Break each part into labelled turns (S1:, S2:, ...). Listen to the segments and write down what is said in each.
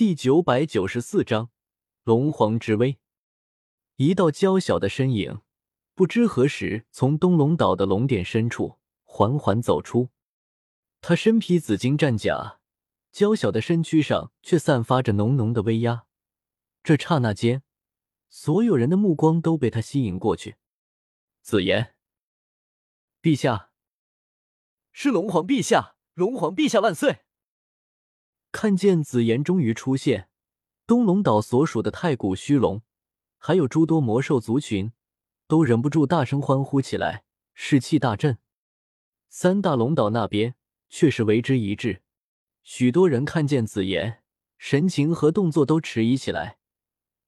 S1: 第九百九十四章龙皇之威。一道娇小的身影，不知何时从东龙岛的龙殿深处缓缓走出。他身披紫金战甲，娇小的身躯上却散发着浓浓的威压。这刹那间，所有人的目光都被他吸引过去。紫妍，陛下，
S2: 是龙皇陛下，龙皇陛下万岁！
S1: 看见紫妍终于出现，东龙岛所属的太古虚龙，还有诸多魔兽族群，都忍不住大声欢呼起来，士气大振。三大龙岛那边却是为之一滞，许多人看见紫妍，神情和动作都迟疑起来，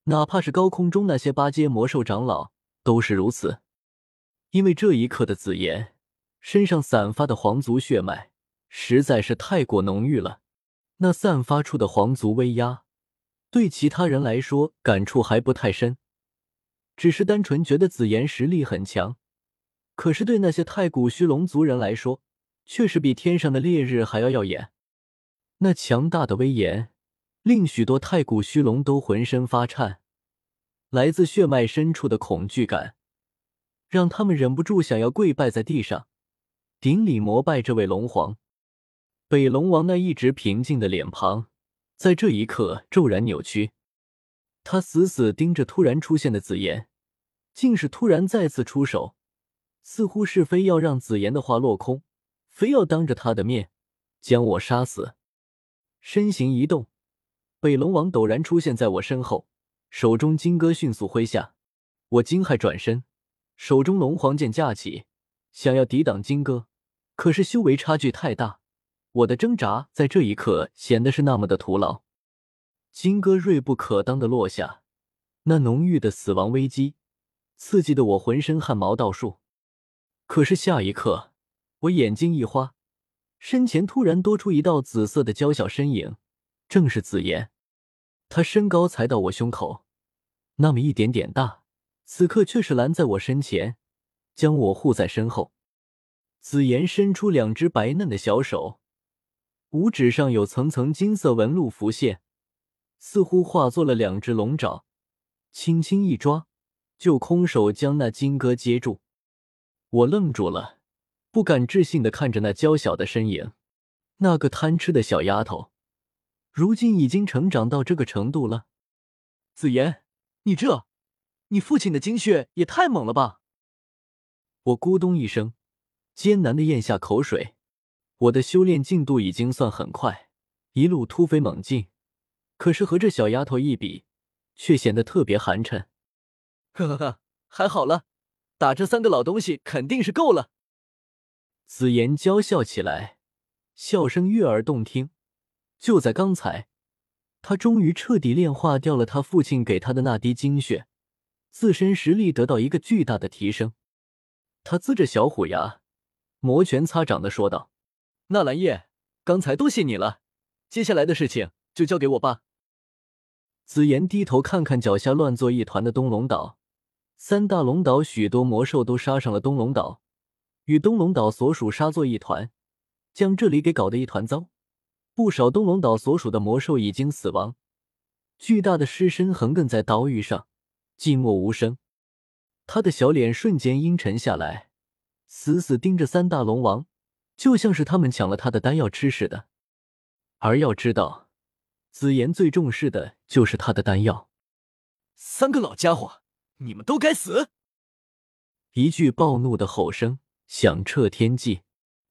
S1: 哪怕是高空中那些八阶魔兽长老都是如此，因为这一刻的紫妍身上散发的皇族血脉实在是太过浓郁了。那散发出的皇族威压，对其他人来说感触还不太深，只是单纯觉得紫妍实力很强。可是对那些太古虚龙族人来说，却是比天上的烈日还要耀眼。那强大的威严，令许多太古虚龙都浑身发颤，来自血脉深处的恐惧感，让他们忍不住想要跪拜在地上，顶礼膜拜这位龙皇。北龙王那一直平静的脸庞，在这一刻骤然扭曲。他死死盯着突然出现的紫妍，竟是突然再次出手，似乎是非要让紫妍的话落空，非要当着他的面将我杀死。身形一动，北龙王陡然出现在我身后，手中金戈迅速挥下，我惊骇转身，手中龙皇剑架起，想要抵挡金戈，可是修为差距太大。我的挣扎在这一刻显得是那么的徒劳，金戈锐不可当的落下，那浓郁的死亡危机刺激的我浑身汗毛倒竖。可是下一刻，我眼睛一花，身前突然多出一道紫色的娇小身影，正是紫妍。她身高才到我胸口那么一点点大，此刻却是拦在我身前，将我护在身后。紫妍伸出两只白嫩的小手。五指上有层层金色纹路浮现，似乎化作了两只龙爪，轻轻一抓，就空手将那金戈接住。我愣住了，不敢置信的看着那娇小的身影。那个贪吃的小丫头，如今已经成长到这个程度了。
S2: 紫妍，你这，你父亲的精血也太猛了吧！
S1: 我咕咚一声，艰难的咽下口水。我的修炼进度已经算很快，一路突飞猛进，可是和这小丫头一比，却显得特别寒碜。
S2: 呵呵呵，还好了，打这三个老东西肯定是够了。
S1: 紫妍娇笑起来，笑声悦耳动听。就在刚才，她终于彻底炼化掉了她父亲给她的那滴精血，自身实力得到一个巨大的提升。她呲着小虎牙，摩拳擦掌的说道。
S2: 纳兰叶，刚才多谢你了，接下来的事情就交给我吧。
S1: 紫妍低头看看脚下乱作一团的东龙岛，三大龙岛许多魔兽都杀上了东龙岛，与东龙岛所属杀作一团，将这里给搞得一团糟。不少东龙岛所属的魔兽已经死亡，巨大的尸身横亘在岛屿上，寂寞无声。他的小脸瞬间阴沉下来，死死盯着三大龙王。就像是他们抢了他的丹药吃似的，而要知道，紫妍最重视的就是他的丹药。
S2: 三个老家伙，你们都该死！
S1: 一句暴怒的吼声响彻天际，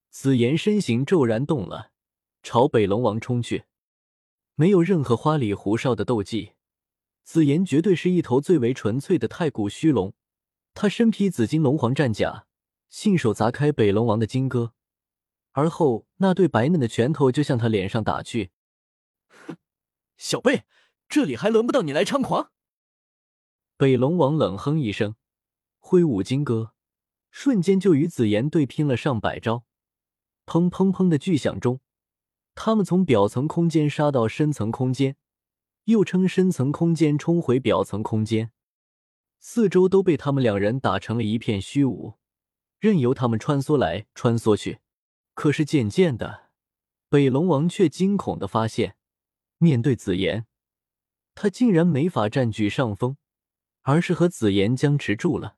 S1: 紫妍身形骤然动了，朝北龙王冲去。没有任何花里胡哨的斗技，紫妍绝对是一头最为纯粹的太古虚龙。他身披紫金龙皇战甲，信手砸开北龙王的金戈。而后，那对白嫩的拳头就向他脸上打去。
S2: 哼，小贝，这里还轮不到你来猖狂。
S1: 北龙王冷哼一声，挥舞金戈，瞬间就与紫妍对拼了上百招。砰砰砰的巨响中，他们从表层空间杀到深层空间，又称深层空间冲回表层空间，四周都被他们两人打成了一片虚无，任由他们穿梭来穿梭去。可是渐渐的，北龙王却惊恐的发现，面对紫妍，他竟然没法占据上风，而是和紫妍僵持住了。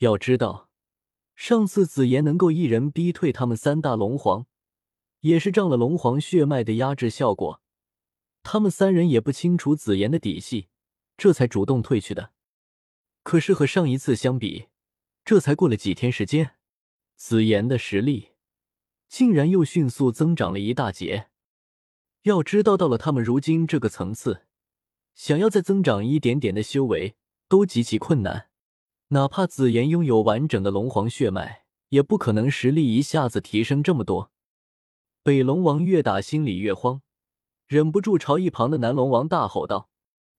S1: 要知道，上次紫妍能够一人逼退他们三大龙皇，也是仗了龙皇血脉的压制效果。他们三人也不清楚紫妍的底细，这才主动退去的。可是和上一次相比，这才过了几天时间，紫妍的实力竟然又迅速增长了一大截。要知道，到了他们如今这个层次，想要再增长一点点的修为都极其困难。哪怕紫妍拥有完整的龙皇血脉，也不可能实力一下子提升这么多。北龙王越打心里越慌，忍不住朝一旁的南龙王大吼道：“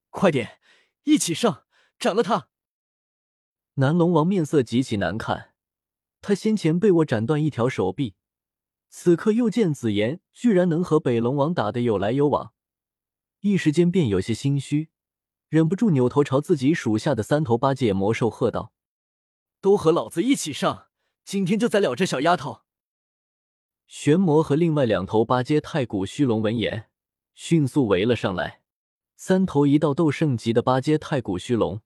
S2: 快点，一起上，斩了他！”
S1: 南龙王面色极其难看，他先前被我斩断一条手臂，此刻又见紫妍居然能和北龙王打得有来有往，一时间便有些心虚，忍不住扭头朝自己属下的三头八戒魔兽喝道：“
S2: 都和老子一起上，今天就宰了这小丫头！”
S1: 玄魔和另外两头八阶太古虚龙闻言，迅速围了上来，三头一道斗圣级的八阶太古虚龙。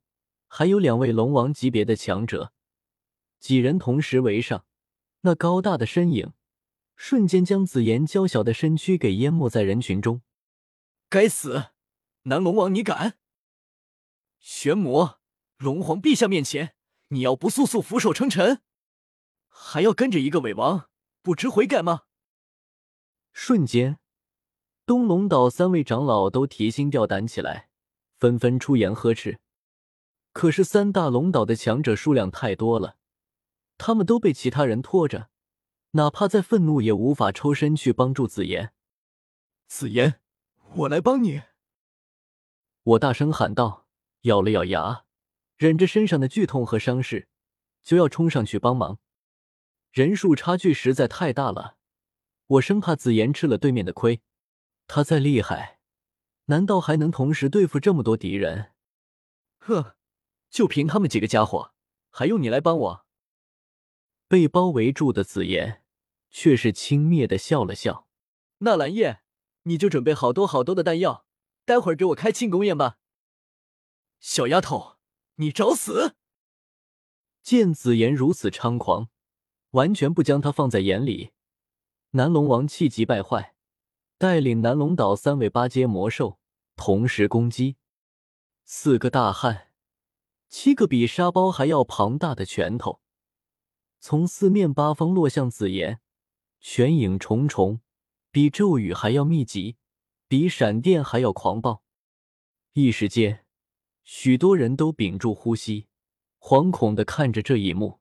S1: 还有两位龙王级别的强者，几人同时围上，那高大的身影瞬间将紫妍娇小的身躯给淹没在人群中。
S2: 该死，南龙王你敢！玄魔，龙皇陛下面前，你要不速速俯首称臣，还要跟着一个伪王，不知悔改吗？
S1: 瞬间，东龙岛三位长老都提心吊胆起来，纷纷出言呵斥。可是三大龙岛的强者数量太多了，他们都被其他人拖着，哪怕再愤怒也无法抽身去帮助紫妍。
S2: 紫妍，我来帮你！
S1: 我大声喊道，咬了咬牙，忍着身上的剧痛和伤势，就要冲上去帮忙。人数差距实在太大了，我生怕紫妍吃了对面的亏。他再厉害，难道还能同时对付这么多敌人？
S2: 呵。就凭他们几个家伙，还用你来帮我？
S1: 被包围住的紫妍却是轻蔑的笑了笑。
S2: 纳兰叶，你就准备好多好多的弹药，待会儿给我开庆功宴吧。小丫头，你找死！
S1: 见紫妍如此猖狂，完全不将他放在眼里，南龙王气急败坏，带领南龙岛三位八阶魔兽同时攻击，四个大汉。七个比沙包还要庞大的拳头，从四面八方落向紫妍，玄影重重，比骤雨还要密集，比闪电还要狂暴。一时间，许多人都屏住呼吸，惶恐的看着这一幕。